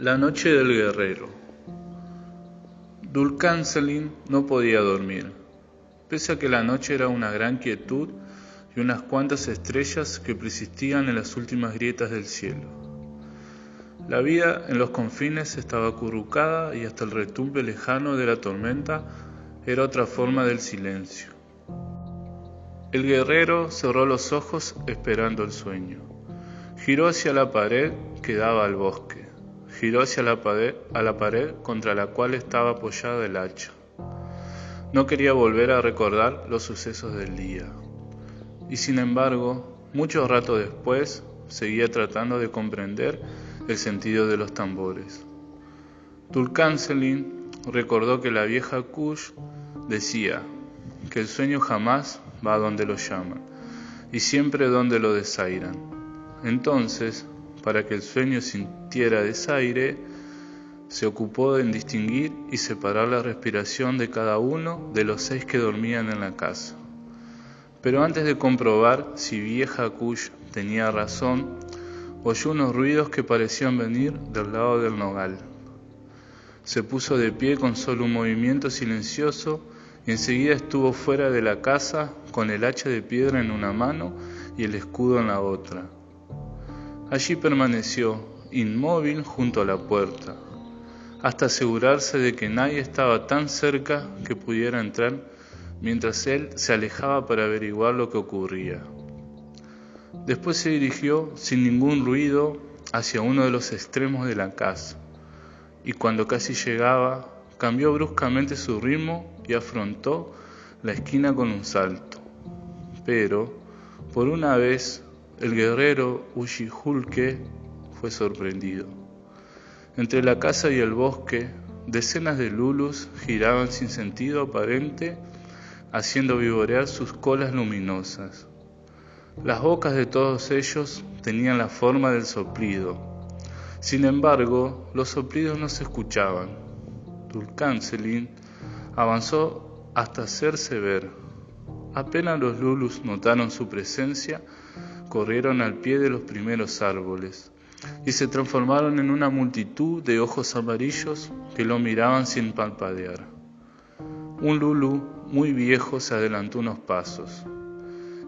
La noche del guerrero. Dulcancelin no podía dormir, pese a que la noche era una gran quietud y unas cuantas estrellas que persistían en las últimas grietas del cielo. La vida en los confines estaba acurrucada y hasta el retumbe lejano de la tormenta era otra forma del silencio. El guerrero cerró los ojos esperando el sueño. Giró hacia la pared que daba al bosque giró hacia la pared, contra la cual estaba apoyada el hacha. No quería volver a recordar los sucesos del día. Y sin embargo, mucho rato después, seguía tratando de comprender el sentido de los tambores. Tulkanselin recordó que la vieja Kush decía que el sueño jamás va donde lo llaman y siempre donde lo desairan. Entonces para que el sueño sintiera desaire, se ocupó en distinguir y separar la respiración de cada uno de los seis que dormían en la casa. Pero antes de comprobar si vieja Kush tenía razón, oyó unos ruidos que parecían venir del lado del nogal. Se puso de pie con solo un movimiento silencioso y enseguida estuvo fuera de la casa con el hacha de piedra en una mano y el escudo en la otra. Allí permaneció, inmóvil junto a la puerta, hasta asegurarse de que nadie estaba tan cerca que pudiera entrar mientras él se alejaba para averiguar lo que ocurría. Después se dirigió sin ningún ruido hacia uno de los extremos de la casa, y cuando casi llegaba, cambió bruscamente su ritmo y afrontó la esquina con un salto. Pero, por una vez, el guerrero Ushihulke fue sorprendido. Entre la casa y el bosque, decenas de lulus giraban sin sentido aparente, haciendo vivorear sus colas luminosas. Las bocas de todos ellos tenían la forma del soplido. Sin embargo, los soplidos no se escuchaban. Dulcancelin avanzó hasta hacerse ver. Apenas los lulus notaron su presencia, corrieron al pie de los primeros árboles y se transformaron en una multitud de ojos amarillos que lo miraban sin palpadear. Un lulu muy viejo se adelantó unos pasos.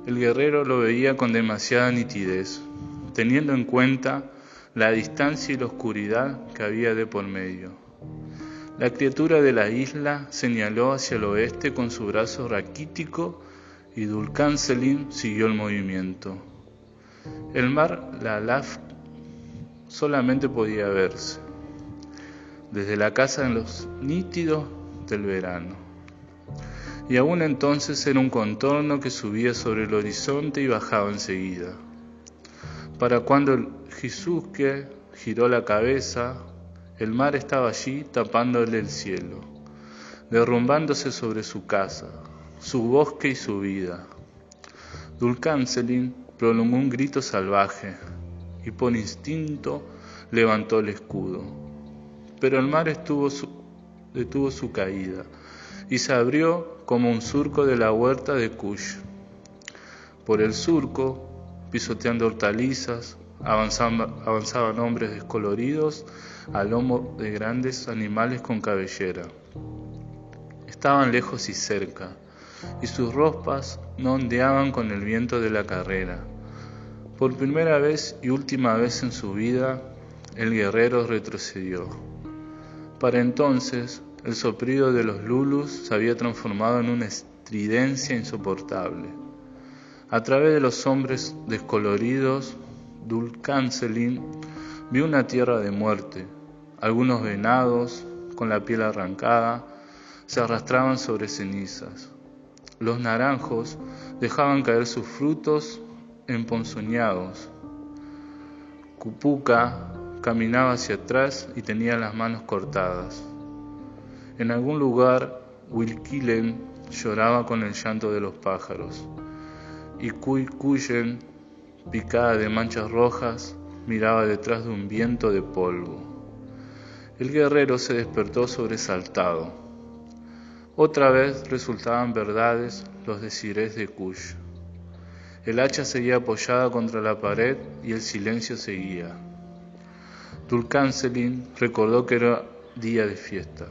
El guerrero lo veía con demasiada nitidez, teniendo en cuenta la distancia y la oscuridad que había de por medio. La criatura de la isla señaló hacia el oeste con su brazo raquítico y Dulcan Selim siguió el movimiento. El mar, la Laf, solamente podía verse desde la casa en los nítidos del verano. Y aún entonces era un contorno que subía sobre el horizonte y bajaba enseguida. Para cuando Jisuke giró la cabeza, el mar estaba allí tapándole el cielo, derrumbándose sobre su casa, su bosque y su vida. Dulcancelin prolongó un grito salvaje y por instinto levantó el escudo. Pero el mar estuvo detuvo su caída y se abrió como un surco de la huerta de Kush. Por el surco, pisoteando hortalizas, avanzaban hombres descoloridos a lomo de grandes animales con cabellera. Estaban lejos y cerca, y sus ropas no ondeaban con el viento de la carrera. Por primera vez y última vez en su vida, el guerrero retrocedió. Para entonces, el soplido de los lulus se había transformado en una estridencia insoportable. A través de los hombres descoloridos, Dulcancelin vio una tierra de muerte. Algunos venados, con la piel arrancada, se arrastraban sobre cenizas. Los naranjos dejaban caer sus frutos emponzoñados. Cupuca caminaba hacia atrás y tenía las manos cortadas. En algún lugar, Wilkilen lloraba con el llanto de los pájaros. Y Kuyen, picada de manchas rojas, miraba detrás de un viento de polvo. El guerrero se despertó sobresaltado. Otra vez resultaban verdades los desires de Kush. El hacha seguía apoyada contra la pared y el silencio seguía. Dulcancelin recordó que era día de fiesta.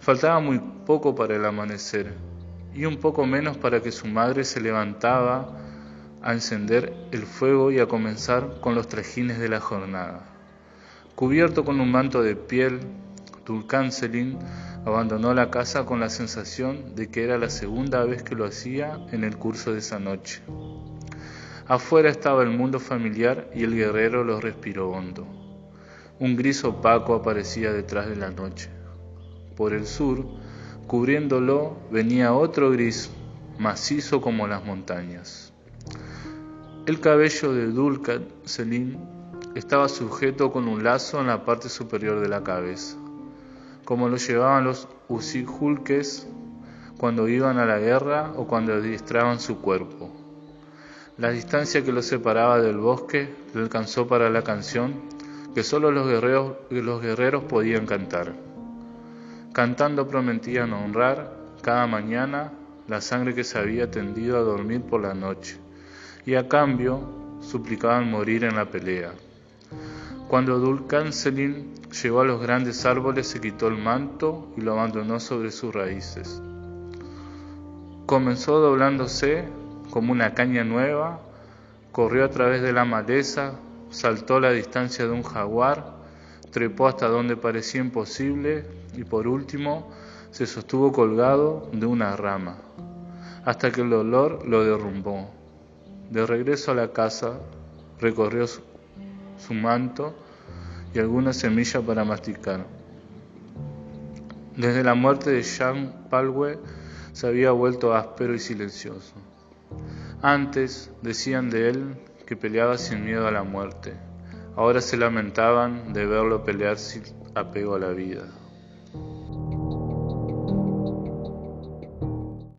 Faltaba muy poco para el amanecer y un poco menos para que su madre se levantaba a encender el fuego y a comenzar con los trajines de la jornada. Cubierto con un manto de piel, Dulcancelin abandonó la casa con la sensación de que era la segunda vez que lo hacía en el curso de esa noche. Afuera estaba el mundo familiar y el guerrero lo respiró hondo. Un gris opaco aparecía detrás de la noche. Por el sur, cubriéndolo, venía otro gris, macizo como las montañas. El cabello de Dulca Selim estaba sujeto con un lazo en la parte superior de la cabeza, como lo llevaban los usijulques cuando iban a la guerra o cuando adiestraban su cuerpo. La distancia que lo separaba del bosque le alcanzó para la canción que solo los guerreros, los guerreros podían cantar. Cantando prometían honrar cada mañana la sangre que se había tendido a dormir por la noche, y a cambio suplicaban morir en la pelea. Cuando Dulcancelin llegó a los grandes árboles, se quitó el manto y lo abandonó sobre sus raíces. Comenzó doblándose como una caña nueva, corrió a través de la maleza, saltó la distancia de un jaguar, trepó hasta donde parecía imposible y por último se sostuvo colgado de una rama, hasta que el dolor lo derrumbó. De regreso a la casa, recorrió su, manto y alguna semilla para masticar. Desde la muerte de Jean Palwe se había vuelto áspero y silencioso. Antes decían de él que peleaba sin miedo a la muerte. Ahora se lamentaban de verlo pelear sin apego a la vida.